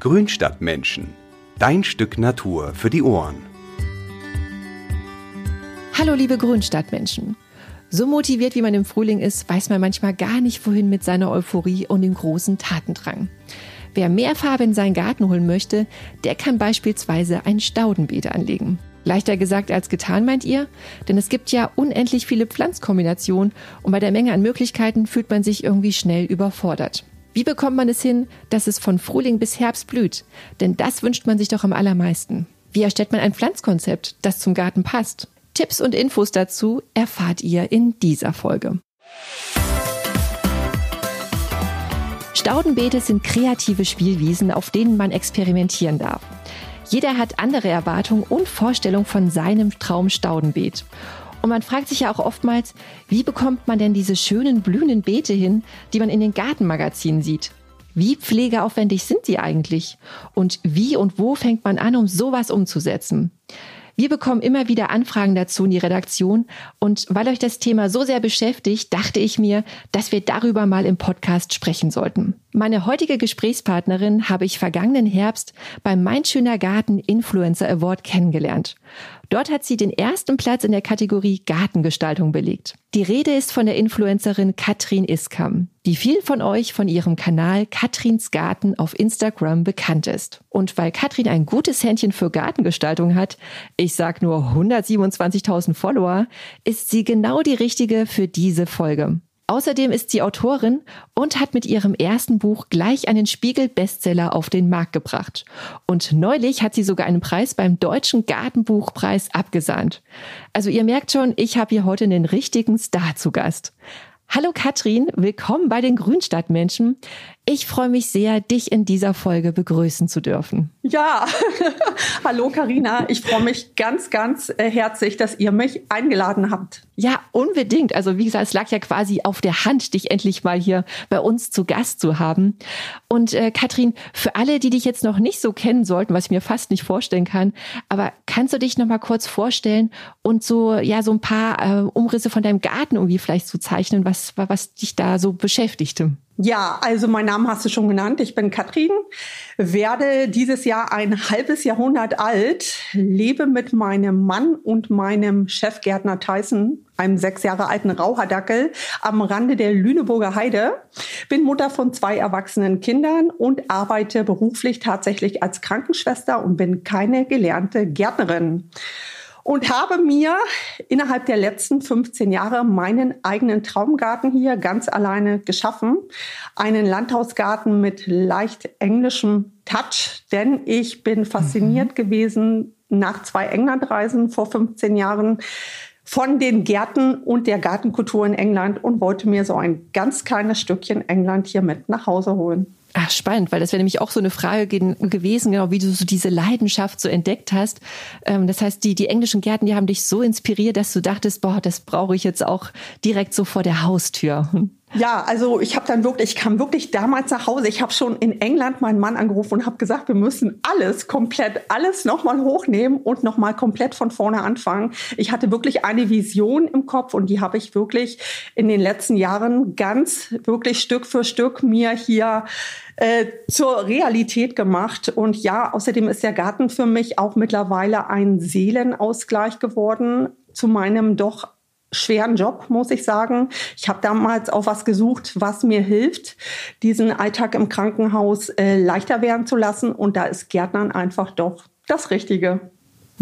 Grünstadtmenschen. Dein Stück Natur für die Ohren. Hallo liebe Grünstadtmenschen. So motiviert wie man im Frühling ist, weiß man manchmal gar nicht wohin mit seiner Euphorie und dem großen Tatendrang. Wer mehr Farbe in seinen Garten holen möchte, der kann beispielsweise ein Staudenbeet anlegen. Leichter gesagt als getan, meint ihr? Denn es gibt ja unendlich viele Pflanzkombinationen und bei der Menge an Möglichkeiten fühlt man sich irgendwie schnell überfordert. Wie bekommt man es hin, dass es von Frühling bis Herbst blüht? Denn das wünscht man sich doch am allermeisten. Wie erstellt man ein Pflanzkonzept, das zum Garten passt? Tipps und Infos dazu erfahrt ihr in dieser Folge. Staudenbeete sind kreative Spielwiesen, auf denen man experimentieren darf. Jeder hat andere Erwartungen und Vorstellungen von seinem Traumstaudenbeet. Und man fragt sich ja auch oftmals, wie bekommt man denn diese schönen blühenden Beete hin, die man in den Gartenmagazinen sieht? Wie pflegeaufwendig sind sie eigentlich? Und wie und wo fängt man an, um sowas umzusetzen? Wir bekommen immer wieder Anfragen dazu in die Redaktion und weil euch das Thema so sehr beschäftigt, dachte ich mir, dass wir darüber mal im Podcast sprechen sollten. Meine heutige Gesprächspartnerin habe ich vergangenen Herbst beim Mein Schöner Garten Influencer Award kennengelernt. Dort hat sie den ersten Platz in der Kategorie Gartengestaltung belegt. Die Rede ist von der Influencerin Katrin Iskam, die vielen von euch von ihrem Kanal Katrins Garten auf Instagram bekannt ist. Und weil Katrin ein gutes Händchen für Gartengestaltung hat, ich sag nur 127.000 Follower, ist sie genau die richtige für diese Folge. Außerdem ist sie Autorin und hat mit ihrem ersten Buch gleich einen Spiegel-Bestseller auf den Markt gebracht. Und neulich hat sie sogar einen Preis beim Deutschen Gartenbuchpreis abgesahnt. Also ihr merkt schon, ich habe hier heute einen richtigen Star zu Gast. Hallo Katrin, willkommen bei den Grünstadtmenschen. Ich freue mich sehr, dich in dieser Folge begrüßen zu dürfen. Ja, hallo Karina. Ich freue mich ganz, ganz äh, herzlich, dass ihr mich eingeladen habt. Ja, unbedingt. Also wie gesagt, es lag ja quasi auf der Hand, dich endlich mal hier bei uns zu Gast zu haben. Und äh, Katrin, für alle, die dich jetzt noch nicht so kennen sollten, was ich mir fast nicht vorstellen kann, aber kannst du dich noch mal kurz vorstellen und so ja so ein paar äh, Umrisse von deinem Garten irgendwie vielleicht zu so zeichnen, was was dich da so beschäftigte? Ja, also mein Name hast du schon genannt. Ich bin Katrin, werde dieses Jahr ein halbes Jahrhundert alt, lebe mit meinem Mann und meinem Chefgärtner Tyson, einem sechs Jahre alten Raucherdackel, am Rande der Lüneburger Heide, bin Mutter von zwei erwachsenen Kindern und arbeite beruflich tatsächlich als Krankenschwester und bin keine gelernte Gärtnerin und habe mir innerhalb der letzten 15 Jahre meinen eigenen Traumgarten hier ganz alleine geschaffen. Einen Landhausgarten mit leicht englischem Touch, denn ich bin fasziniert mhm. gewesen nach zwei Englandreisen vor 15 Jahren von den Gärten und der Gartenkultur in England und wollte mir so ein ganz kleines Stückchen England hier mit nach Hause holen. Ach, spannend, weil das wäre nämlich auch so eine Frage gewesen, genau wie du so diese Leidenschaft so entdeckt hast. Ähm, das heißt, die, die englischen Gärten, die haben dich so inspiriert, dass du dachtest, boah, das brauche ich jetzt auch direkt so vor der Haustür. Ja, also ich habe dann wirklich, ich kam wirklich damals nach Hause. Ich habe schon in England meinen Mann angerufen und habe gesagt, wir müssen alles komplett, alles nochmal hochnehmen und nochmal komplett von vorne anfangen. Ich hatte wirklich eine Vision im Kopf und die habe ich wirklich in den letzten Jahren ganz wirklich Stück für Stück mir hier äh, zur Realität gemacht. Und ja, außerdem ist der Garten für mich auch mittlerweile ein Seelenausgleich geworden zu meinem doch schweren Job, muss ich sagen. Ich habe damals auch was gesucht, was mir hilft, diesen Alltag im Krankenhaus äh, leichter werden zu lassen. Und da ist Gärtnern einfach doch das Richtige.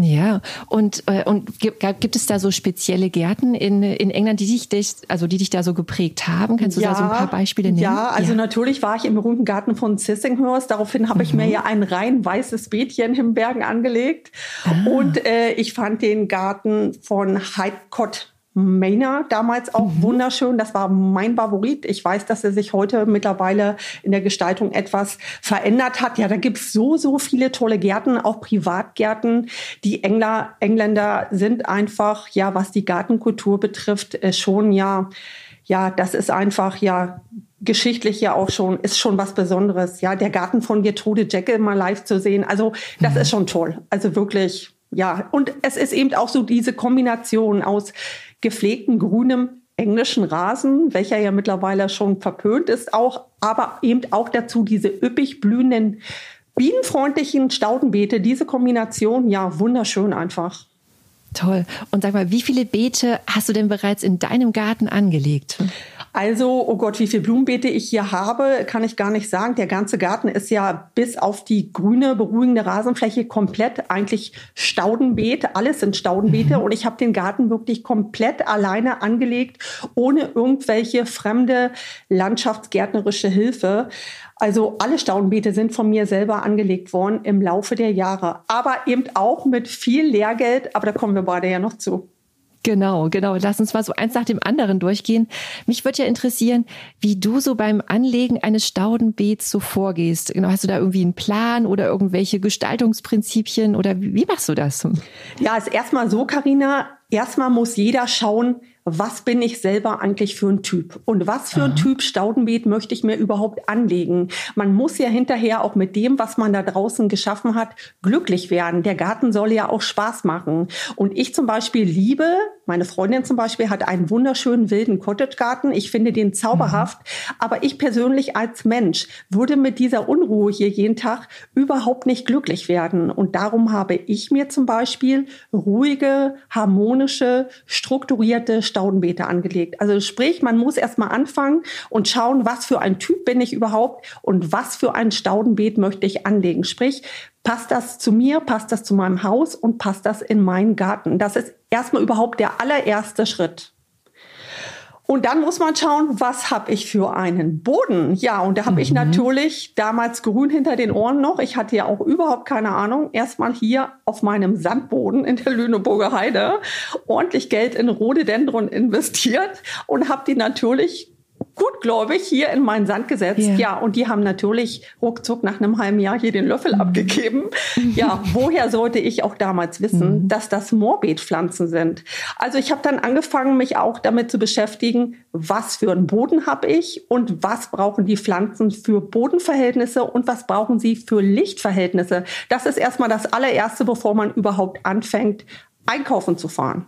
Ja, und, äh, und gibt, gibt es da so spezielle Gärten in, in England, die dich, also die dich da so geprägt haben? Kannst du ja, da so ein paar Beispiele nennen? Ja, also ja. natürlich war ich im berühmten Garten von Sissinghurst. Daraufhin habe mhm. ich mir mhm. ja ein rein weißes Beetchen im Bergen angelegt. Ah. Und äh, ich fand den Garten von Heidcott Maynard damals auch mhm. wunderschön. Das war mein Favorit. Ich weiß, dass er sich heute mittlerweile in der Gestaltung etwas verändert hat. Ja, da gibt's so, so viele tolle Gärten, auch Privatgärten. Die Engler, Engländer sind einfach, ja, was die Gartenkultur betrifft, äh, schon ja, ja, das ist einfach ja geschichtlich ja auch schon, ist schon was Besonderes. Ja, der Garten von Gertrude Jekyll mal live zu sehen. Also, das mhm. ist schon toll. Also wirklich, ja. Und es ist eben auch so diese Kombination aus gepflegten grünem englischen Rasen, welcher ja mittlerweile schon verpönt ist, auch, aber eben auch dazu diese üppig blühenden bienenfreundlichen Staudenbeete, diese Kombination, ja, wunderschön einfach. Toll. Und sag mal, wie viele Beete hast du denn bereits in deinem Garten angelegt? Also, oh Gott, wie viele Blumenbeete ich hier habe, kann ich gar nicht sagen. Der ganze Garten ist ja bis auf die grüne, beruhigende Rasenfläche komplett eigentlich Staudenbeet. Alles sind Staudenbeete. Mhm. Und ich habe den Garten wirklich komplett alleine angelegt, ohne irgendwelche fremde landschaftsgärtnerische Hilfe. Also alle Staudenbeete sind von mir selber angelegt worden im Laufe der Jahre. Aber eben auch mit viel Lehrgeld. Aber da kommen wir beide ja noch zu. Genau, genau. Lass uns mal so eins nach dem anderen durchgehen. Mich würde ja interessieren, wie du so beim Anlegen eines Staudenbeets so vorgehst. Genau, hast du da irgendwie einen Plan oder irgendwelche Gestaltungsprinzipien oder wie machst du das? Ja, ist erstmal so, Karina. Erstmal muss jeder schauen, was bin ich selber eigentlich für ein Typ und was für ein Typ Staudenbeet möchte ich mir überhaupt anlegen. Man muss ja hinterher auch mit dem, was man da draußen geschaffen hat, glücklich werden. Der Garten soll ja auch Spaß machen. Und ich zum Beispiel liebe, meine Freundin zum Beispiel hat einen wunderschönen wilden Cottage-Garten. Ich finde den zauberhaft. Mhm. Aber ich persönlich als Mensch würde mit dieser Unruhe hier jeden Tag überhaupt nicht glücklich werden. Und darum habe ich mir zum Beispiel ruhige, harmonische, strukturierte Staudenbeete angelegt. Also sprich, man muss erstmal anfangen und schauen, was für ein Typ bin ich überhaupt und was für ein Staudenbeet möchte ich anlegen. Sprich, passt das zu mir, passt das zu meinem Haus und passt das in meinen Garten. Das ist erstmal überhaupt der allererste Schritt. Und dann muss man schauen, was habe ich für einen Boden? Ja, und da habe mhm. ich natürlich damals grün hinter den Ohren noch. Ich hatte ja auch überhaupt keine Ahnung. Erstmal hier auf meinem Sandboden in der Lüneburger Heide ordentlich Geld in Rhododendron investiert und habe die natürlich gut, glaube ich, hier in meinen Sand gesetzt. Yeah. Ja, und die haben natürlich ruckzuck nach einem halben Jahr hier den Löffel mhm. abgegeben. Ja, woher sollte ich auch damals wissen, mhm. dass das Morbidpflanzen sind? Also ich habe dann angefangen, mich auch damit zu beschäftigen, was für einen Boden habe ich und was brauchen die Pflanzen für Bodenverhältnisse und was brauchen sie für Lichtverhältnisse. Das ist erstmal das allererste, bevor man überhaupt anfängt, einkaufen zu fahren.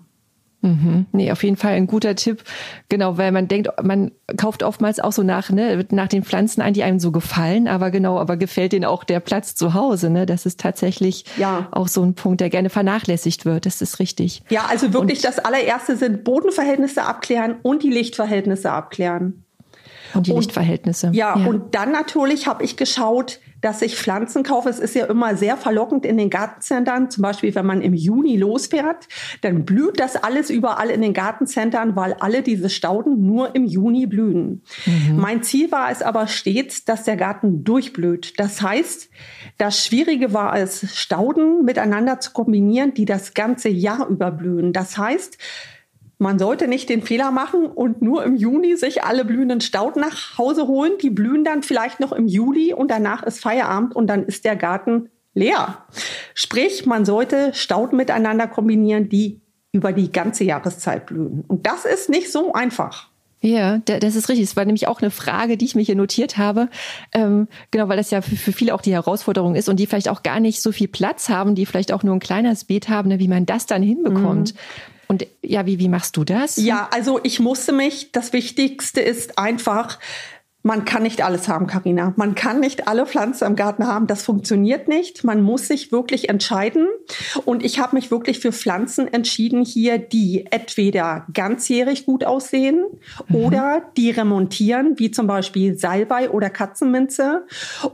Mhm. Nee, auf jeden Fall ein guter Tipp. Genau, weil man denkt, man kauft oftmals auch so nach, ne, nach den Pflanzen ein, die einem so gefallen, aber genau, aber gefällt denen auch der Platz zu Hause, ne? Das ist tatsächlich ja. auch so ein Punkt, der gerne vernachlässigt wird. Das ist richtig. Ja, also wirklich und, das allererste sind Bodenverhältnisse abklären und die Lichtverhältnisse abklären. Und die und, Lichtverhältnisse. Ja, ja, und dann natürlich habe ich geschaut, dass ich Pflanzen kaufe. Es ist ja immer sehr verlockend in den Gartencentern. Zum Beispiel, wenn man im Juni losfährt, dann blüht das alles überall in den Gartencentern, weil alle diese Stauden nur im Juni blühen. Mhm. Mein Ziel war es aber stets, dass der Garten durchblüht. Das heißt, das Schwierige war es, Stauden miteinander zu kombinieren, die das ganze Jahr überblühen. Das heißt, man sollte nicht den Fehler machen und nur im Juni sich alle blühenden Stauden nach Hause holen. Die blühen dann vielleicht noch im Juli und danach ist Feierabend und dann ist der Garten leer. Sprich, man sollte Stauden miteinander kombinieren, die über die ganze Jahreszeit blühen. Und das ist nicht so einfach. Ja, das ist richtig. Das war nämlich auch eine Frage, die ich mir hier notiert habe. Ähm, genau, weil das ja für, für viele auch die Herausforderung ist und die vielleicht auch gar nicht so viel Platz haben, die vielleicht auch nur ein kleines Beet haben, ne, wie man das dann hinbekommt. Mhm. Und ja, wie, wie machst du das? Ja, also ich musste mich, das Wichtigste ist einfach, man kann nicht alles haben, Karina. Man kann nicht alle Pflanzen im Garten haben. Das funktioniert nicht. Man muss sich wirklich entscheiden. Und ich habe mich wirklich für Pflanzen entschieden hier, die entweder ganzjährig gut aussehen mhm. oder die remontieren, wie zum Beispiel Salbei oder Katzenminze,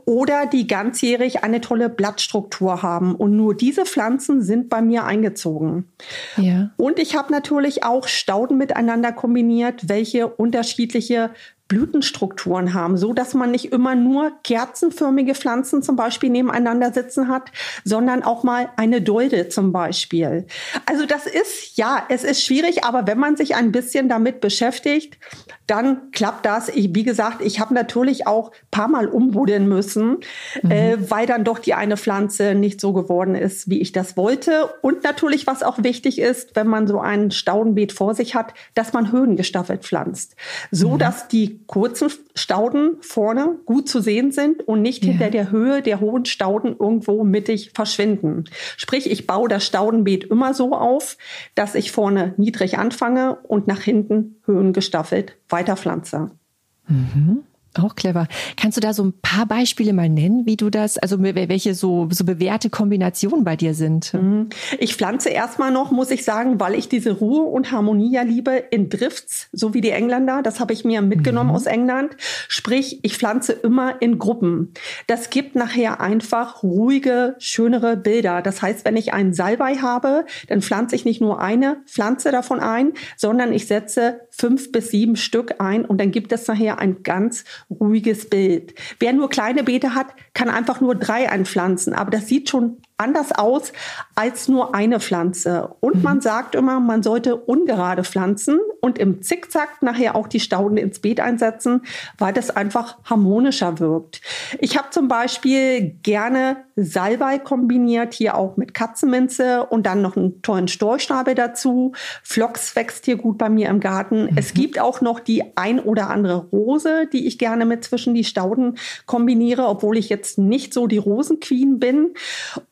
oder die ganzjährig eine tolle Blattstruktur haben. Und nur diese Pflanzen sind bei mir eingezogen. Ja. Und ich habe natürlich auch Stauden miteinander kombiniert, welche unterschiedliche Blütenstrukturen haben, so dass man nicht immer nur kerzenförmige Pflanzen zum Beispiel nebeneinander sitzen hat, sondern auch mal eine Dolde zum Beispiel. Also das ist, ja, es ist schwierig, aber wenn man sich ein bisschen damit beschäftigt, dann klappt das. Ich, wie gesagt, ich habe natürlich auch paar Mal umbuddeln müssen, mhm. äh, weil dann doch die eine Pflanze nicht so geworden ist, wie ich das wollte. Und natürlich, was auch wichtig ist, wenn man so ein Staudenbeet vor sich hat, dass man höhengestaffelt pflanzt, so mhm. dass die kurzen Stauden vorne gut zu sehen sind und nicht ja. hinter der Höhe der hohen Stauden irgendwo mittig verschwinden. Sprich, ich baue das Staudenbeet immer so auf, dass ich vorne niedrig anfange und nach hinten höhengestaffelt weiterpflanze. Mhm. Auch clever. Kannst du da so ein paar Beispiele mal nennen, wie du das, also welche so, so bewährte Kombinationen bei dir sind? Mhm. Ich pflanze erstmal noch, muss ich sagen, weil ich diese Ruhe und Harmonie ja liebe, in Drifts, so wie die Engländer. Das habe ich mir mitgenommen mhm. aus England. Sprich, ich pflanze immer in Gruppen. Das gibt nachher einfach ruhige, schönere Bilder. Das heißt, wenn ich einen Salbei habe, dann pflanze ich nicht nur eine Pflanze davon ein, sondern ich setze fünf bis sieben Stück ein und dann gibt es nachher ein ganz ruhiges Bild. Wer nur kleine Beete hat, kann einfach nur drei einpflanzen, aber das sieht schon anders aus als nur eine Pflanze. Und man mhm. sagt immer, man sollte ungerade pflanzen und im Zickzack nachher auch die Stauden ins Beet einsetzen, weil das einfach harmonischer wirkt. Ich habe zum Beispiel gerne Salbei kombiniert, hier auch mit Katzenminze und dann noch einen tollen Storchschnabel dazu. Phlox wächst hier gut bei mir im Garten. Mhm. Es gibt auch noch die ein oder andere Rose, die ich gerne mit zwischen die Stauden kombiniere, obwohl ich jetzt nicht so die Rosenqueen bin.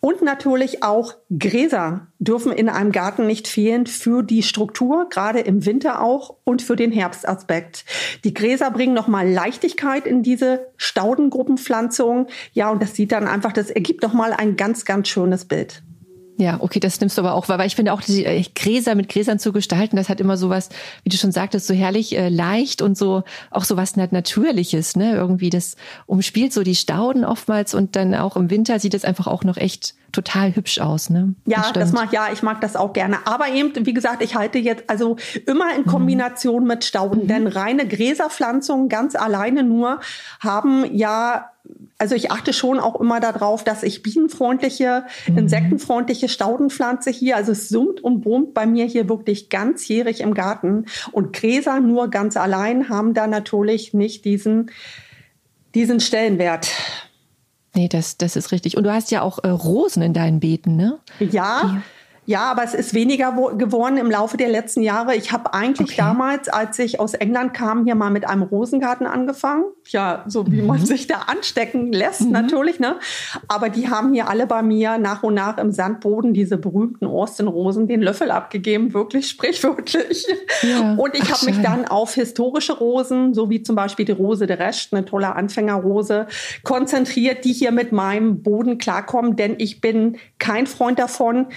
Und natürlich auch Gräser dürfen in einem Garten nicht fehlen für die Struktur, gerade im Winter auch und für den Herbstaspekt. Die Gräser bringen nochmal Leichtigkeit in diese Staudengruppenpflanzung. Ja, und das sieht dann einfach, das ergibt nochmal ein ganz, ganz schönes Bild. Ja, okay, das nimmst du aber auch, weil ich finde auch die äh, Gräser mit Gräsern zu gestalten, das hat immer so was, wie du schon sagtest, so herrlich äh, leicht und so auch so was Natürliches, ne? Irgendwie das umspielt so die Stauden oftmals und dann auch im Winter sieht es einfach auch noch echt total hübsch aus, ne? Ja, das, das mag ja, ich mag das auch gerne. Aber eben, wie gesagt, ich halte jetzt also immer in. Kombination mhm. mit Stauden, mhm. denn reine Gräserpflanzungen ganz alleine nur haben ja also ich achte schon auch immer darauf, dass ich bienenfreundliche, mhm. insektenfreundliche Staudenpflanze hier. Also es summt und brummt bei mir hier wirklich ganzjährig im Garten. Und Gräser nur ganz allein haben da natürlich nicht diesen, diesen Stellenwert. Nee, das, das ist richtig. Und du hast ja auch äh, Rosen in deinen Beeten, ne? Ja. Ja, aber es ist weniger geworden im Laufe der letzten Jahre. Ich habe eigentlich okay. damals, als ich aus England kam, hier mal mit einem Rosengarten angefangen. Ja, so wie mhm. man sich da anstecken lässt, mhm. natürlich. Ne? Aber die haben hier alle bei mir nach und nach im Sandboden diese berühmten Austin-Rosen den Löffel abgegeben, wirklich sprichwörtlich. Ja. Und ich habe mich dann auf historische Rosen, so wie zum Beispiel die Rose de Rest, eine tolle Anfängerrose, konzentriert, die hier mit meinem Boden klarkommen. Denn ich bin kein Freund davon,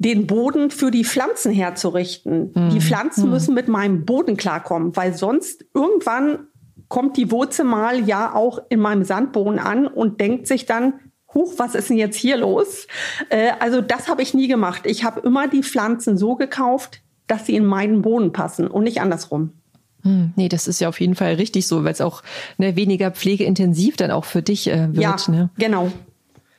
den Boden für die Pflanzen herzurichten. Mhm. Die Pflanzen mhm. müssen mit meinem Boden klarkommen, weil sonst irgendwann kommt die Wurzel mal ja auch in meinem Sandboden an und denkt sich dann, Huch, was ist denn jetzt hier los? Äh, also das habe ich nie gemacht. Ich habe immer die Pflanzen so gekauft, dass sie in meinen Boden passen und nicht andersrum. Hm, nee, das ist ja auf jeden Fall richtig so, weil es auch ne, weniger pflegeintensiv dann auch für dich äh, wird. Ja, ne? genau.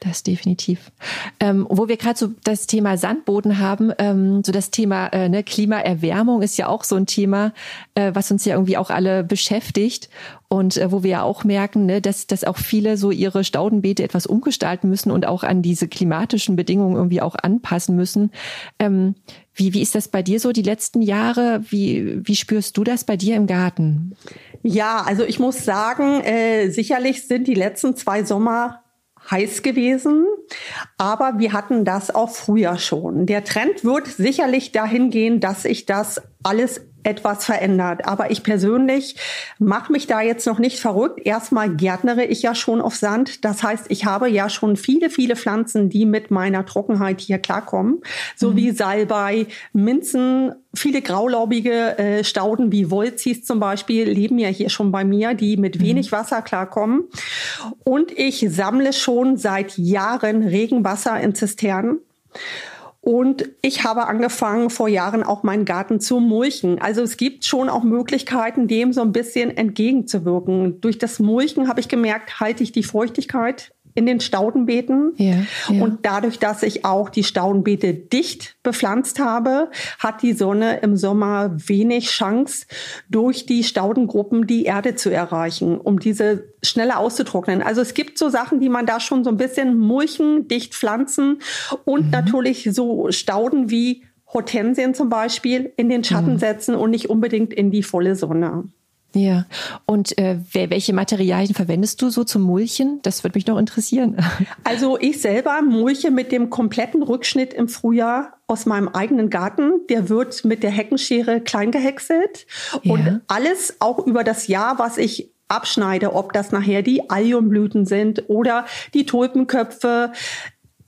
Das definitiv. Ähm, wo wir gerade so das Thema Sandboden haben, ähm, so das Thema äh, ne, Klimaerwärmung ist ja auch so ein Thema, äh, was uns ja irgendwie auch alle beschäftigt und äh, wo wir ja auch merken, ne, dass, dass auch viele so ihre Staudenbeete etwas umgestalten müssen und auch an diese klimatischen Bedingungen irgendwie auch anpassen müssen. Ähm, wie, wie ist das bei dir so die letzten Jahre? Wie, wie spürst du das bei dir im Garten? Ja, also ich muss sagen, äh, sicherlich sind die letzten zwei Sommer heiß gewesen, aber wir hatten das auch früher schon. Der Trend wird sicherlich dahin gehen, dass sich das alles etwas verändert. Aber ich persönlich mache mich da jetzt noch nicht verrückt. Erstmal gärtnere ich ja schon auf Sand. Das heißt, ich habe ja schon viele, viele Pflanzen, die mit meiner Trockenheit hier klarkommen. So mhm. wie Salbei, Minzen, viele graulaubige äh, Stauden wie Wolzis zum Beispiel leben ja hier schon bei mir, die mit mhm. wenig Wasser klarkommen. Und ich sammle schon seit Jahren Regenwasser in Zisternen. Und ich habe angefangen, vor Jahren auch meinen Garten zu mulchen. Also es gibt schon auch Möglichkeiten, dem so ein bisschen entgegenzuwirken. Durch das Mulchen habe ich gemerkt, halte ich die Feuchtigkeit in den Staudenbeeten. Ja, ja. Und dadurch, dass ich auch die Staudenbeete dicht bepflanzt habe, hat die Sonne im Sommer wenig Chance, durch die Staudengruppen die Erde zu erreichen, um diese schneller auszutrocknen. Also es gibt so Sachen, die man da schon so ein bisschen mulchen, dicht pflanzen und mhm. natürlich so Stauden wie Hortensien zum Beispiel in den Schatten mhm. setzen und nicht unbedingt in die volle Sonne. Ja, und äh, welche Materialien verwendest du so zum Mulchen? Das würde mich noch interessieren. Also ich selber mulche mit dem kompletten Rückschnitt im Frühjahr aus meinem eigenen Garten. Der wird mit der Heckenschere klein gehäckselt. Ja. Und alles auch über das Jahr, was ich abschneide, ob das nachher die Alliumblüten sind oder die Tulpenköpfe,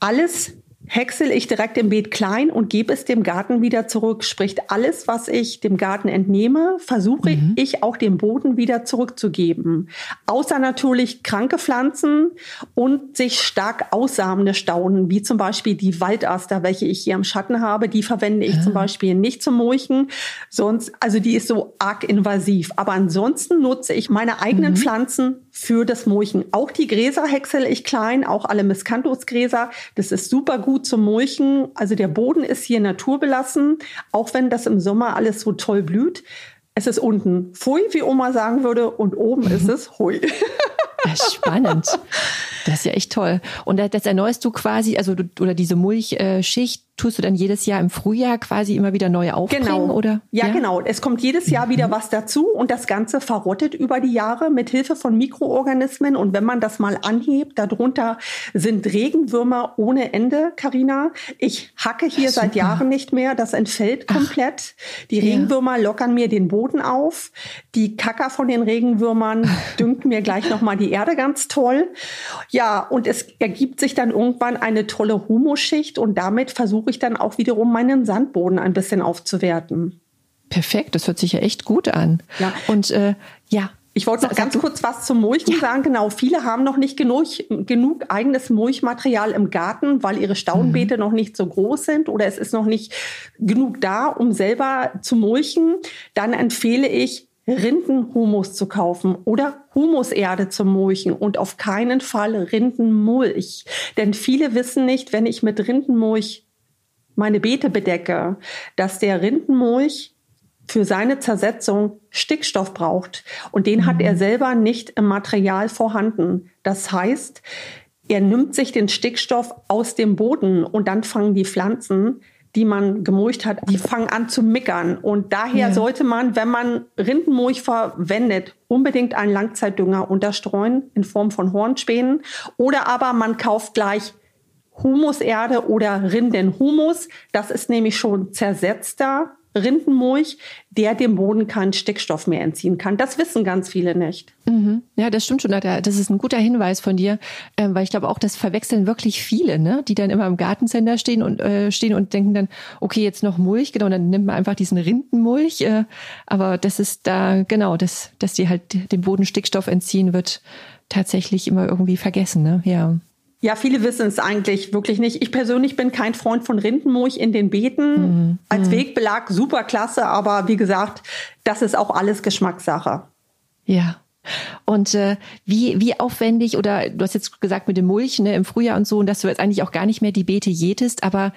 alles häcksel ich direkt im Beet klein und gebe es dem Garten wieder zurück. Sprich, alles, was ich dem Garten entnehme, versuche mhm. ich auch dem Boden wieder zurückzugeben. Außer natürlich kranke Pflanzen und sich stark aussamende Stauden, wie zum Beispiel die Waldaster, welche ich hier im Schatten habe, die verwende ich ja. zum ah. Beispiel nicht zum Mulchen. Sonst, also die ist so arg invasiv. Aber ansonsten nutze ich meine eigenen mhm. Pflanzen für das Mulchen. Auch die Gräser häcksel ich klein, auch alle Miscanthusgräser. Das ist super gut zum Mulchen. Also der Boden ist hier naturbelassen, auch wenn das im Sommer alles so toll blüht. Es ist unten Pfui, wie Oma sagen würde, und oben ist es Hui. Spannend. Das ist ja echt toll. Und das erneuerst du quasi, also du, oder diese Mulchschicht tust du dann jedes Jahr im Frühjahr quasi immer wieder neu aufbringen, genau. oder? Ja, ja, genau. Es kommt jedes Jahr wieder was dazu und das Ganze verrottet über die Jahre mit Hilfe von Mikroorganismen. Und wenn man das mal anhebt, darunter sind Regenwürmer ohne Ende, Karina. Ich hacke hier Super. seit Jahren nicht mehr. Das entfällt komplett. Ach, die Regenwürmer ja. lockern mir den Boden auf. Die Kacker von den Regenwürmern düngt mir gleich nochmal die Erde ganz toll. Ja, und es ergibt sich dann irgendwann eine tolle Humusschicht und damit versuche ich dann auch wiederum meinen Sandboden ein bisschen aufzuwerten. Perfekt, das hört sich ja echt gut an. Ja. Und äh, ja, ich wollte noch ganz kurz was zum Mulchen ja. sagen. Genau, viele haben noch nicht genug, genug eigenes Mulchmaterial im Garten, weil ihre Staudenbeete mhm. noch nicht so groß sind oder es ist noch nicht genug da, um selber zu mulchen. Dann empfehle ich, Rindenhumus zu kaufen oder Humuserde zu mulchen und auf keinen Fall Rindenmulch. Denn viele wissen nicht, wenn ich mit Rindenmulch meine Beete bedecke, dass der Rindenmulch für seine Zersetzung Stickstoff braucht. Und den mhm. hat er selber nicht im Material vorhanden. Das heißt, er nimmt sich den Stickstoff aus dem Boden und dann fangen die Pflanzen die man gemulcht hat, die fangen an zu mickern. Und daher ja. sollte man, wenn man Rindenmulch verwendet, unbedingt einen Langzeitdünger unterstreuen in Form von Hornspänen. Oder aber man kauft gleich Humuserde oder Rindenhumus. Das ist nämlich schon zersetzter Rindenmulch, der dem Boden keinen Stickstoff mehr entziehen kann. Das wissen ganz viele nicht. Mhm. Ja, das stimmt schon. Das ist ein guter Hinweis von dir, äh, weil ich glaube auch, das verwechseln wirklich viele, ne? die dann immer im Gartencenter stehen und äh, stehen und denken dann, okay, jetzt noch Mulch, genau, dann nimmt man einfach diesen Rindenmulch. Äh, aber das ist da genau, dass dass die halt dem Boden Stickstoff entziehen wird, tatsächlich immer irgendwie vergessen, ne? Ja. Ja, viele wissen es eigentlich wirklich nicht. Ich persönlich bin kein Freund von Rindenmulch in den Beeten. Mhm. Als mhm. Wegbelag super klasse, aber wie gesagt, das ist auch alles Geschmackssache. Ja. Und äh, wie, wie aufwendig, oder du hast jetzt gesagt mit dem Mulch ne, im Frühjahr und so, und dass du jetzt eigentlich auch gar nicht mehr die Beete jätest, aber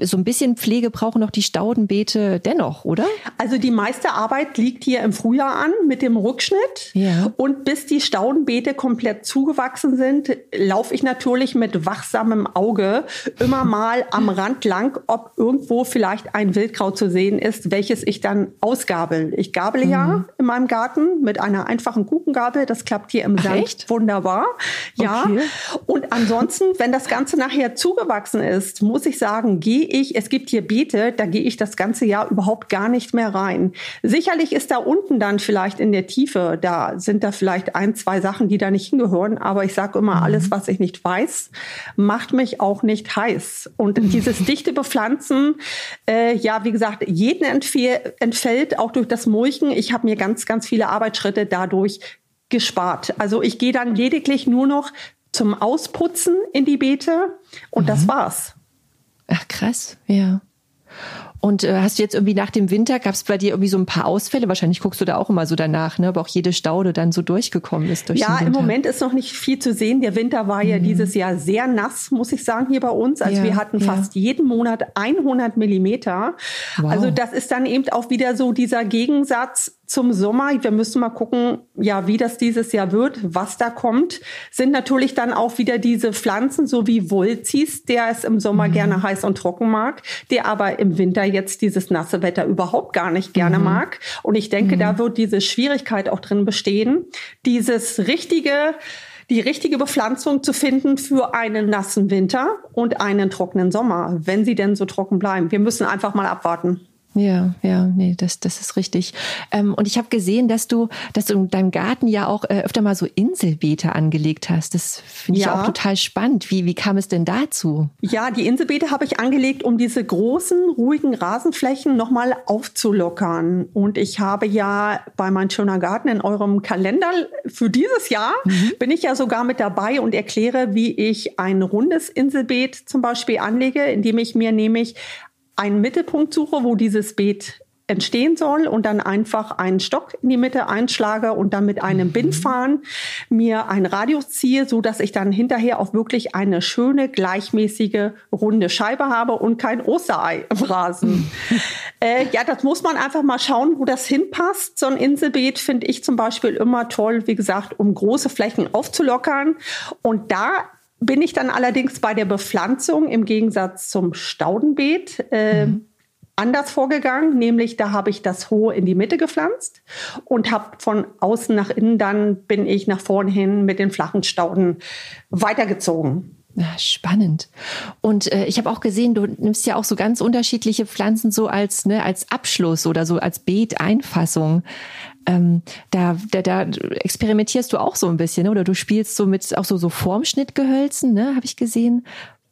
so ein bisschen Pflege brauchen noch die Staudenbeete dennoch, oder? Also die meiste Arbeit liegt hier im Frühjahr an mit dem Rückschnitt. Ja. Und bis die Staudenbeete komplett zugewachsen sind, laufe ich natürlich mit wachsamem Auge immer mal am Rand lang, ob irgendwo vielleicht ein Wildkraut zu sehen ist, welches ich dann ausgabel. Ich gabel mhm. ja in meinem Garten mit einer einfachen einfachen Kuchengabel. Das klappt hier im Sand echt? wunderbar. Ja. Okay. Und ansonsten, wenn das Ganze nachher zugewachsen ist, muss ich sagen, gehe ich, es gibt hier Beete, da gehe ich das ganze Jahr überhaupt gar nicht mehr rein. Sicherlich ist da unten dann vielleicht in der Tiefe, da sind da vielleicht ein, zwei Sachen, die da nicht hingehören. Aber ich sage immer, mhm. alles, was ich nicht weiß, macht mich auch nicht heiß. Und dieses dichte Bepflanzen, äh, ja, wie gesagt, jeden entfällt auch durch das Mulchen. Ich habe mir ganz, ganz viele Arbeitsschritte dadurch dadurch gespart. Also ich gehe dann lediglich nur noch zum Ausputzen in die Beete und mhm. das war's. Ach krass, ja. Und äh, hast du jetzt irgendwie nach dem Winter, gab es bei dir irgendwie so ein paar Ausfälle? Wahrscheinlich guckst du da auch immer so danach, ne? Aber auch jede Staude dann so durchgekommen ist durch Ja, im Moment ist noch nicht viel zu sehen. Der Winter war mhm. ja dieses Jahr sehr nass, muss ich sagen, hier bei uns. Also ja, wir hatten ja. fast jeden Monat 100 Millimeter. Wow. Also das ist dann eben auch wieder so dieser Gegensatz zum Sommer. Wir müssen mal gucken, ja, wie das dieses Jahr wird, was da kommt. Sind natürlich dann auch wieder diese Pflanzen, so wie Vulzis, der es im Sommer mhm. gerne heiß und trocken mag, der aber im Winter jetzt dieses nasse Wetter überhaupt gar nicht gerne mhm. mag. Und ich denke, mhm. da wird diese Schwierigkeit auch drin bestehen, dieses richtige, die richtige Bepflanzung zu finden für einen nassen Winter und einen trockenen Sommer, wenn sie denn so trocken bleiben. Wir müssen einfach mal abwarten. Ja, ja, nee, das, das ist richtig. Ähm, und ich habe gesehen, dass du, dass du in deinem Garten ja auch äh, öfter mal so Inselbeete angelegt hast. Das finde ich ja. auch total spannend. Wie, wie kam es denn dazu? Ja, die Inselbeete habe ich angelegt, um diese großen, ruhigen Rasenflächen nochmal aufzulockern. Und ich habe ja bei Mein Schöner Garten in eurem Kalender für dieses Jahr mhm. bin ich ja sogar mit dabei und erkläre, wie ich ein rundes Inselbeet zum Beispiel anlege, indem ich mir nämlich einen Mittelpunkt suche, wo dieses Beet entstehen soll und dann einfach einen Stock in die Mitte einschlage und dann mit einem mhm. Bindfahren mir einen Radius ziehe, so dass ich dann hinterher auch wirklich eine schöne gleichmäßige runde Scheibe habe und kein Osterei im Rasen. äh, ja, das muss man einfach mal schauen, wo das hinpasst. So ein Inselbeet finde ich zum Beispiel immer toll, wie gesagt, um große Flächen aufzulockern und da bin ich dann allerdings bei der Bepflanzung im Gegensatz zum Staudenbeet äh, mhm. anders vorgegangen, nämlich da habe ich das hohe in die Mitte gepflanzt und habe von außen nach innen dann bin ich nach vorne hin mit den flachen Stauden weitergezogen. Ja, spannend. Und äh, ich habe auch gesehen, du nimmst ja auch so ganz unterschiedliche Pflanzen so als ne, als Abschluss oder so als Beeteinfassung ähm, da, da, da experimentierst du auch so ein bisschen, ne? oder du spielst so mit auch so, so Formschnittgehölzen, ne, habe ich gesehen.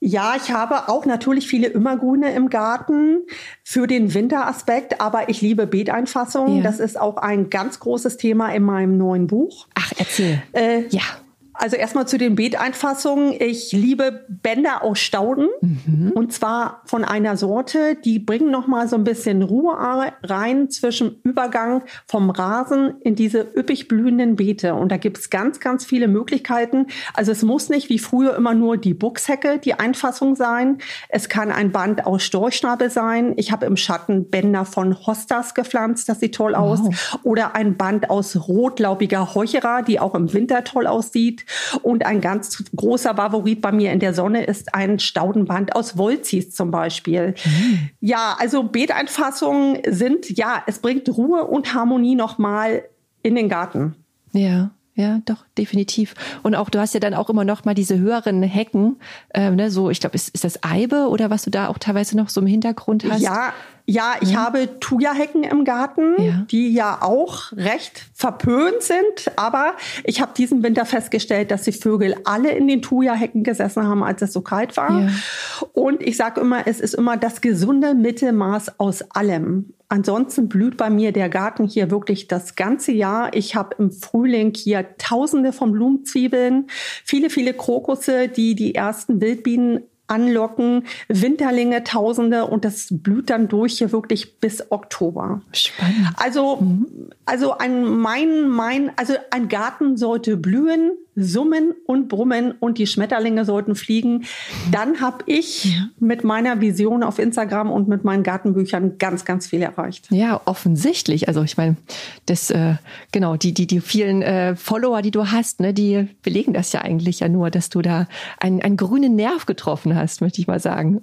Ja, ich habe auch natürlich viele Immergrüne im Garten für den Winteraspekt, aber ich liebe Beeteinfassungen. Ja. Das ist auch ein ganz großes Thema in meinem neuen Buch. Ach, erzähl. Äh, ja. Also erstmal zu den Beeteinfassungen. Ich liebe Bänder aus Stauden mhm. und zwar von einer Sorte, die bringen noch mal so ein bisschen Ruhe rein zwischen Übergang vom Rasen in diese üppig blühenden Beete. Und da gibt es ganz, ganz viele Möglichkeiten. Also es muss nicht wie früher immer nur die Buchshecke die Einfassung sein. Es kann ein Band aus Storchschnabel sein. Ich habe im Schatten Bänder von Hostas gepflanzt, das sieht toll aus. Wow. Oder ein Band aus rotlaubiger Heuchera, die auch im Winter toll aussieht. Und ein ganz großer Favorit bei mir in der Sonne ist ein Staudenband aus Wolzis zum Beispiel. Mhm. Ja, also Beeteinfassungen sind, ja, es bringt Ruhe und Harmonie nochmal in den Garten. Ja. Ja, doch, definitiv. Und auch, du hast ja dann auch immer noch mal diese höheren Hecken, ähm, ne, so, ich glaube, ist, ist das Eibe oder was du da auch teilweise noch so im Hintergrund hast? Ja, ja, ich ja. habe Thuja-Hecken im Garten, ja. die ja auch recht verpönt sind. Aber ich habe diesen Winter festgestellt, dass die Vögel alle in den Thuja-Hecken gesessen haben, als es so kalt war. Ja. Und ich sage immer, es ist immer das gesunde Mittelmaß aus allem. Ansonsten blüht bei mir der Garten hier wirklich das ganze Jahr. Ich habe im Frühling hier Tausende von Blumenzwiebeln, viele, viele Krokusse, die die ersten Wildbienen anlocken, Winterlinge Tausende und das blüht dann durch hier wirklich bis Oktober. Spannend. Also, mhm. also ein, mein, mein, also ein Garten sollte blühen, summen und brummen und die Schmetterlinge sollten fliegen. Dann habe ich mit meiner Vision auf Instagram und mit meinen Gartenbüchern ganz, ganz viel erreicht. Ja, offensichtlich. Also ich meine, das äh, genau die die die vielen äh, Follower, die du hast, ne, die belegen das ja eigentlich ja nur, dass du da einen, einen grünen Nerv getroffen hast, möchte ich mal sagen.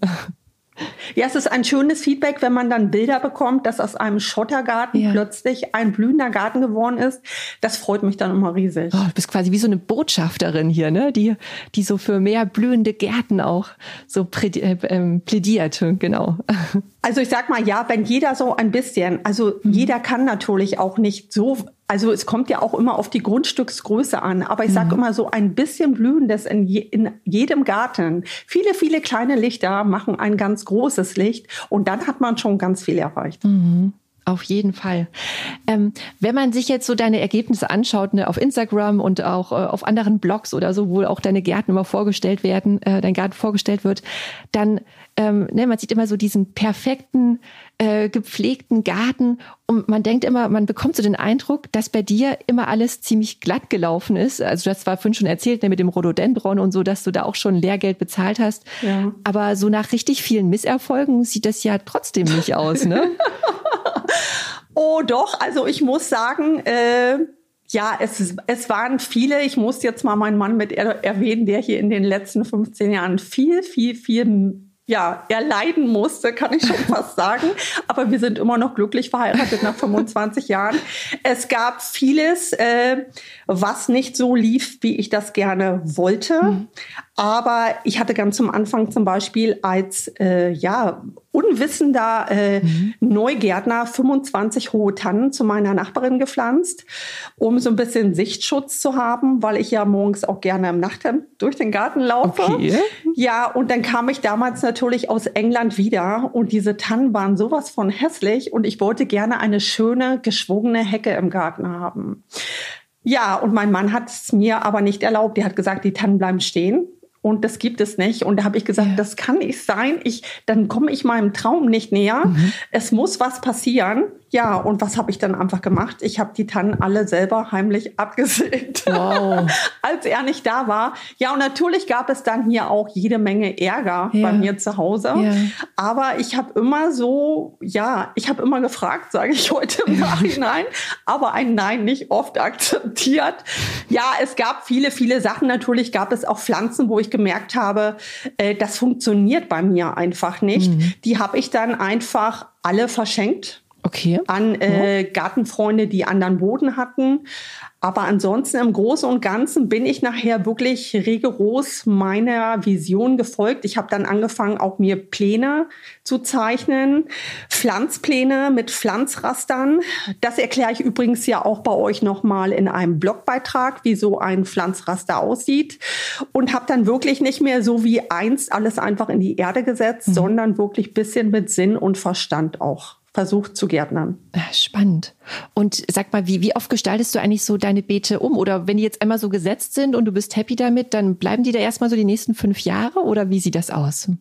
Ja, es ist ein schönes Feedback, wenn man dann Bilder bekommt, dass aus einem Schottergarten ja. plötzlich ein blühender Garten geworden ist. Das freut mich dann immer riesig. Oh, du bist quasi wie so eine Botschafterin hier, ne? Die, die so für mehr blühende Gärten auch so äh, ähm, plädiert, genau. Also ich sag mal, ja, wenn jeder so ein bisschen, also mhm. jeder kann natürlich auch nicht so also es kommt ja auch immer auf die Grundstücksgröße an, aber ich sage mhm. immer so ein bisschen Blühendes in, je, in jedem Garten. Viele, viele kleine Lichter machen ein ganz großes Licht und dann hat man schon ganz viel erreicht. Mhm. Auf jeden Fall. Ähm, wenn man sich jetzt so deine Ergebnisse anschaut, ne, auf Instagram und auch äh, auf anderen Blogs oder so, wo auch deine Gärten immer vorgestellt werden, äh, dein Garten vorgestellt wird, dann ähm, ne, man sieht immer so diesen perfekten, äh, gepflegten Garten und man denkt immer, man bekommt so den Eindruck, dass bei dir immer alles ziemlich glatt gelaufen ist. Also du hast zwar vorhin schon erzählt ne, mit dem Rhododendron und so, dass du da auch schon Lehrgeld bezahlt hast, ja. aber so nach richtig vielen Misserfolgen sieht das ja trotzdem nicht aus, ne? Oh doch, also ich muss sagen, äh, ja, es, es waren viele. Ich muss jetzt mal meinen Mann mit erwähnen, der hier in den letzten 15 Jahren viel, viel, viel ja, erleiden musste, kann ich schon fast sagen. Aber wir sind immer noch glücklich verheiratet nach 25 Jahren. Es gab vieles, äh, was nicht so lief, wie ich das gerne wollte. Mhm. Aber ich hatte ganz zum Anfang zum Beispiel als äh, ja, unwissender äh, mhm. Neugärtner 25 hohe Tannen zu meiner Nachbarin gepflanzt, um so ein bisschen Sichtschutz zu haben, weil ich ja morgens auch gerne im Nachthemd durch den Garten laufe. Okay. Ja, und dann kam ich damals natürlich aus England wieder und diese Tannen waren sowas von hässlich und ich wollte gerne eine schöne, geschwungene Hecke im Garten haben. Ja, und mein Mann hat es mir aber nicht erlaubt. Er hat gesagt, die Tannen bleiben stehen und das gibt es nicht. Und da habe ich gesagt, ja. das kann nicht sein. Ich, dann komme ich meinem Traum nicht näher. Mhm. Es muss was passieren. Ja, und was habe ich dann einfach gemacht? Ich habe die Tannen alle selber heimlich abgesägt, wow. als er nicht da war. Ja, und natürlich gab es dann hier auch jede Menge Ärger ja. bei mir zu Hause. Ja. Aber ich habe immer so, ja, ich habe immer gefragt, sage ich heute im Nachhinein, aber ein Nein nicht oft akzeptiert. Ja, es gab viele, viele Sachen. Natürlich gab es auch Pflanzen, wo ich gemerkt habe, äh, das funktioniert bei mir einfach nicht. Mhm. Die habe ich dann einfach alle verschenkt Okay. An äh, Gartenfreunde, die anderen Boden hatten. Aber ansonsten im Großen und Ganzen bin ich nachher wirklich rigoros meiner Vision gefolgt. Ich habe dann angefangen, auch mir Pläne zu zeichnen, Pflanzpläne mit Pflanzrastern. Das erkläre ich übrigens ja auch bei euch nochmal in einem Blogbeitrag, wie so ein Pflanzraster aussieht. Und habe dann wirklich nicht mehr so wie einst alles einfach in die Erde gesetzt, mhm. sondern wirklich bisschen mit Sinn und Verstand auch versucht zu gärtnern. Ah, spannend. Und sag mal, wie, wie oft gestaltest du eigentlich so deine Beete um? Oder wenn die jetzt einmal so gesetzt sind und du bist happy damit, dann bleiben die da erstmal so die nächsten fünf Jahre oder wie sieht das aus?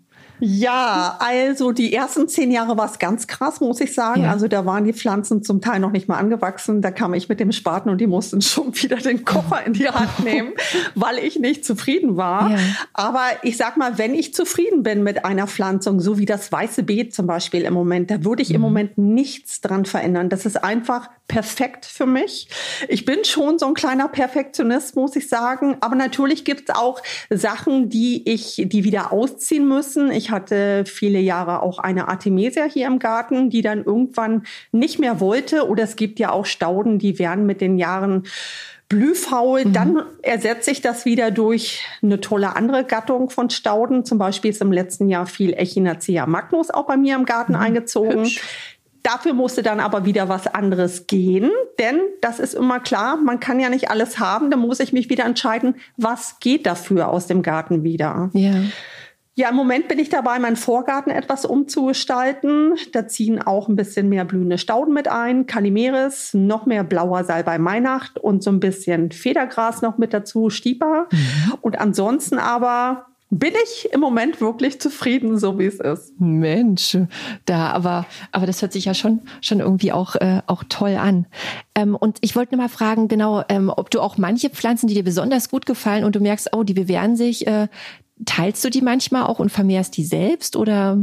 Ja, also die ersten zehn Jahre war es ganz krass, muss ich sagen. Ja. Also da waren die Pflanzen zum Teil noch nicht mal angewachsen. Da kam ich mit dem Spaten und die mussten schon wieder den Koffer in die Hand nehmen, weil ich nicht zufrieden war. Ja. Aber ich sag mal, wenn ich zufrieden bin mit einer Pflanzung, so wie das weiße Beet zum Beispiel im Moment, da würde ich mhm. im Moment nichts dran verändern. Das ist einfach perfekt für mich. Ich bin schon so ein kleiner Perfektionist, muss ich sagen. Aber natürlich gibt es auch Sachen, die ich, die wieder ausziehen müssen. Ich hatte viele Jahre auch eine Artemisia hier im Garten, die dann irgendwann nicht mehr wollte. Oder es gibt ja auch Stauden, die werden mit den Jahren blühfaul. Mhm. Dann ersetze ich das wieder durch eine tolle andere Gattung von Stauden. Zum Beispiel ist im letzten Jahr viel Echinacea magnus auch bei mir im Garten mhm. eingezogen. Hübsch. Dafür musste dann aber wieder was anderes gehen, denn das ist immer klar, man kann ja nicht alles haben, da muss ich mich wieder entscheiden, was geht dafür aus dem Garten wieder. Ja. Ja, im Moment bin ich dabei, meinen Vorgarten etwas umzugestalten. Da ziehen auch ein bisschen mehr blühende Stauden mit ein, Kalimeris, noch mehr blauer Salbei Mainacht und so ein bisschen Federgras noch mit dazu, Stieper. Mhm. Und ansonsten aber bin ich im Moment wirklich zufrieden, so wie es ist. Mensch, da, aber, aber das hört sich ja schon, schon irgendwie auch, äh, auch toll an. Ähm, und ich wollte nur mal fragen, genau, ähm, ob du auch manche Pflanzen, die dir besonders gut gefallen und du merkst, oh, die bewähren sich, äh, teilst du die manchmal auch und vermehrst die selbst oder?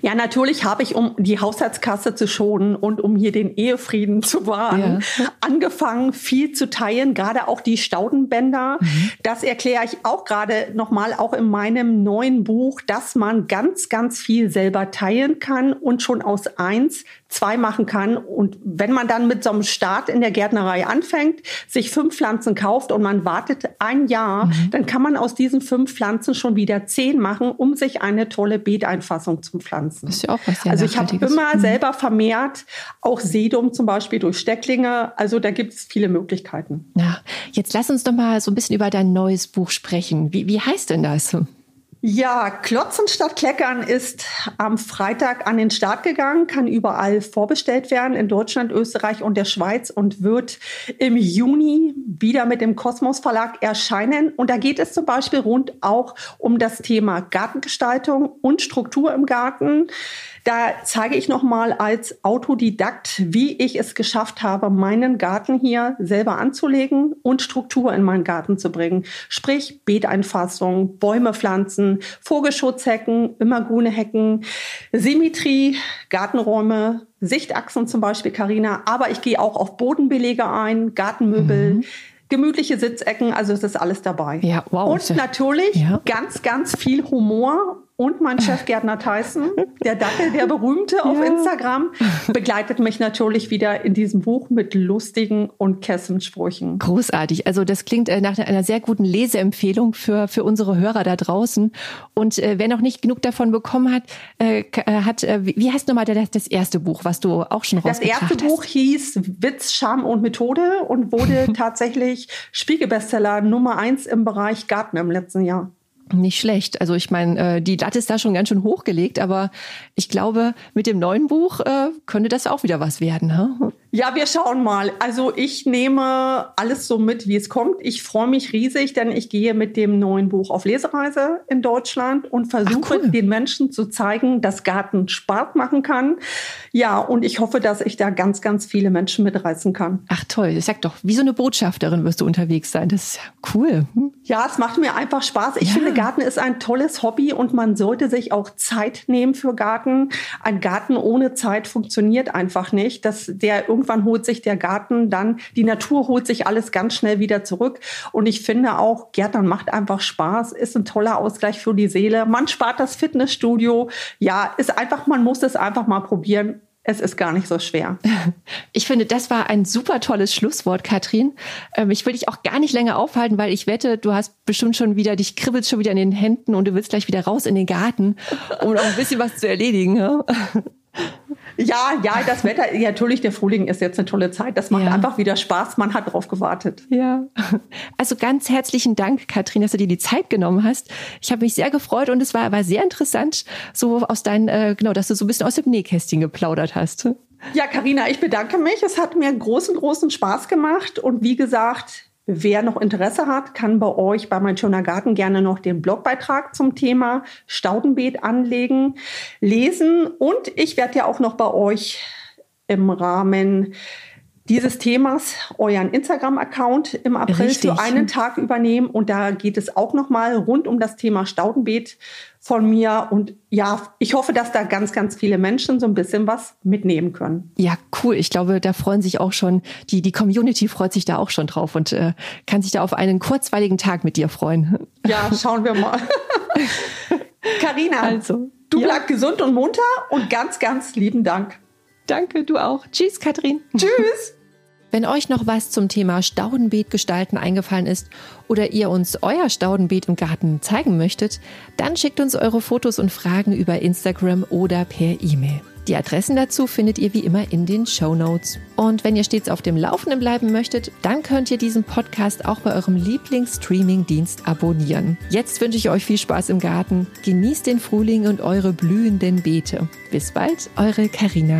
Ja, natürlich habe ich, um die Haushaltskasse zu schonen und um hier den Ehefrieden zu wahren, ja. angefangen, viel zu teilen, gerade auch die Staudenbänder. Mhm. Das erkläre ich auch gerade nochmal, auch in meinem neuen Buch, dass man ganz, ganz viel selber teilen kann und schon aus eins zwei machen kann. Und wenn man dann mit so einem Start in der Gärtnerei anfängt, sich fünf Pflanzen kauft und man wartet ein Jahr, mhm. dann kann man aus diesen fünf Pflanzen schon wieder zehn machen, um sich eine tolle Beeteinfassung zu pflanzen. Das ist ja auch was sehr Also ich habe immer mhm. selber vermehrt, auch Sedum zum Beispiel durch Stecklinge. Also da gibt es viele Möglichkeiten. Ja, jetzt lass uns doch mal so ein bisschen über dein neues Buch sprechen. Wie, wie heißt denn das? Ja, Klotzen statt Kleckern ist am Freitag an den Start gegangen, kann überall vorbestellt werden in Deutschland, Österreich und der Schweiz und wird im Juni wieder mit dem Kosmos Verlag erscheinen. Und da geht es zum Beispiel rund auch um das Thema Gartengestaltung und Struktur im Garten. Da zeige ich nochmal als Autodidakt, wie ich es geschafft habe, meinen Garten hier selber anzulegen und Struktur in meinen Garten zu bringen. Sprich Beeteinfassung, Bäume pflanzen, Vogelschutzhecken, immergrüne Hecken, Symmetrie, Gartenräume, Sichtachsen zum Beispiel, Karina. Aber ich gehe auch auf Bodenbelege ein, Gartenmöbel. Mhm gemütliche Sitzecken, also es ist alles dabei. Ja, wow. Und natürlich ja. ganz, ganz viel Humor und mein Chefgärtner Tyson, der Dackel, der berühmte auf ja. Instagram, begleitet mich natürlich wieder in diesem Buch mit lustigen und Kessensprüchen. Großartig. Also das klingt äh, nach einer sehr guten Leseempfehlung für, für unsere Hörer da draußen. Und äh, wer noch nicht genug davon bekommen hat, äh, äh hat äh, wie heißt nochmal das, das erste Buch, was du auch schon rausgebracht hast? Das erste Buch hieß Witz, Charme und Methode und wurde tatsächlich Spiegelbestseller Nummer eins im Bereich Garten im letzten Jahr. Nicht schlecht. Also ich meine, äh, die Latte ist da schon ganz schön hochgelegt, aber ich glaube, mit dem neuen Buch äh, könnte das auch wieder was werden. Ne? Ja, wir schauen mal. Also ich nehme alles so mit, wie es kommt. Ich freue mich riesig, denn ich gehe mit dem neuen Buch auf Lesereise in Deutschland und versuche cool. den Menschen zu zeigen, dass Garten Spaß machen kann. Ja, und ich hoffe, dass ich da ganz, ganz viele Menschen mitreißen kann. Ach toll, ich sag doch, wie so eine Botschafterin wirst du unterwegs sein. Das ist cool. Hm? Ja, es macht mir einfach Spaß. Ich ja. finde, Garten ist ein tolles Hobby und man sollte sich auch Zeit nehmen für Garten. Ein Garten ohne Zeit funktioniert einfach nicht. dass der irgendwie irgendwann holt sich der Garten dann, die Natur holt sich alles ganz schnell wieder zurück. Und ich finde auch, Gärtnern macht einfach Spaß, ist ein toller Ausgleich für die Seele. Man spart das Fitnessstudio. Ja, ist einfach, man muss es einfach mal probieren. Es ist gar nicht so schwer. Ich finde, das war ein super tolles Schlusswort, Katrin. Ähm, ich will dich auch gar nicht länger aufhalten, weil ich wette, du hast bestimmt schon wieder, dich kribbelst schon wieder in den Händen und du willst gleich wieder raus in den Garten, um noch ein bisschen was zu erledigen. Ja, ja, das Wetter, ja, natürlich, der Frühling ist jetzt eine tolle Zeit. Das macht ja. einfach wieder Spaß. Man hat drauf gewartet. Ja. Also ganz herzlichen Dank, Katrin, dass du dir die Zeit genommen hast. Ich habe mich sehr gefreut und es war, war sehr interessant, so aus deinen, äh, genau, dass du so ein bisschen aus dem Nähkästchen geplaudert hast. Ja, Karina, ich bedanke mich. Es hat mir großen, großen Spaß gemacht. Und wie gesagt, Wer noch Interesse hat, kann bei euch bei Mein Schöner Garten gerne noch den Blogbeitrag zum Thema Staudenbeet anlegen, lesen. Und ich werde ja auch noch bei euch im Rahmen dieses Themas euren Instagram-Account im April Richtig. für einen Tag übernehmen. Und da geht es auch nochmal rund um das Thema Staudenbeet von mir. Und ja, ich hoffe, dass da ganz, ganz viele Menschen so ein bisschen was mitnehmen können. Ja, cool. Ich glaube, da freuen sich auch schon, die, die Community freut sich da auch schon drauf und äh, kann sich da auf einen kurzweiligen Tag mit dir freuen. Ja, schauen wir mal. Karina, also, du ja. bleib gesund und munter und ganz, ganz lieben Dank. Danke, du auch. Tschüss, Katrin. Tschüss. Wenn euch noch was zum Thema Staudenbeet gestalten eingefallen ist oder ihr uns euer Staudenbeet im Garten zeigen möchtet, dann schickt uns eure Fotos und Fragen über Instagram oder per E-Mail. Die Adressen dazu findet ihr wie immer in den Show Notes. Und wenn ihr stets auf dem Laufenden bleiben möchtet, dann könnt ihr diesen Podcast auch bei eurem Lieblings-Streaming-Dienst abonnieren. Jetzt wünsche ich euch viel Spaß im Garten. Genießt den Frühling und eure blühenden Beete. Bis bald, eure Karina.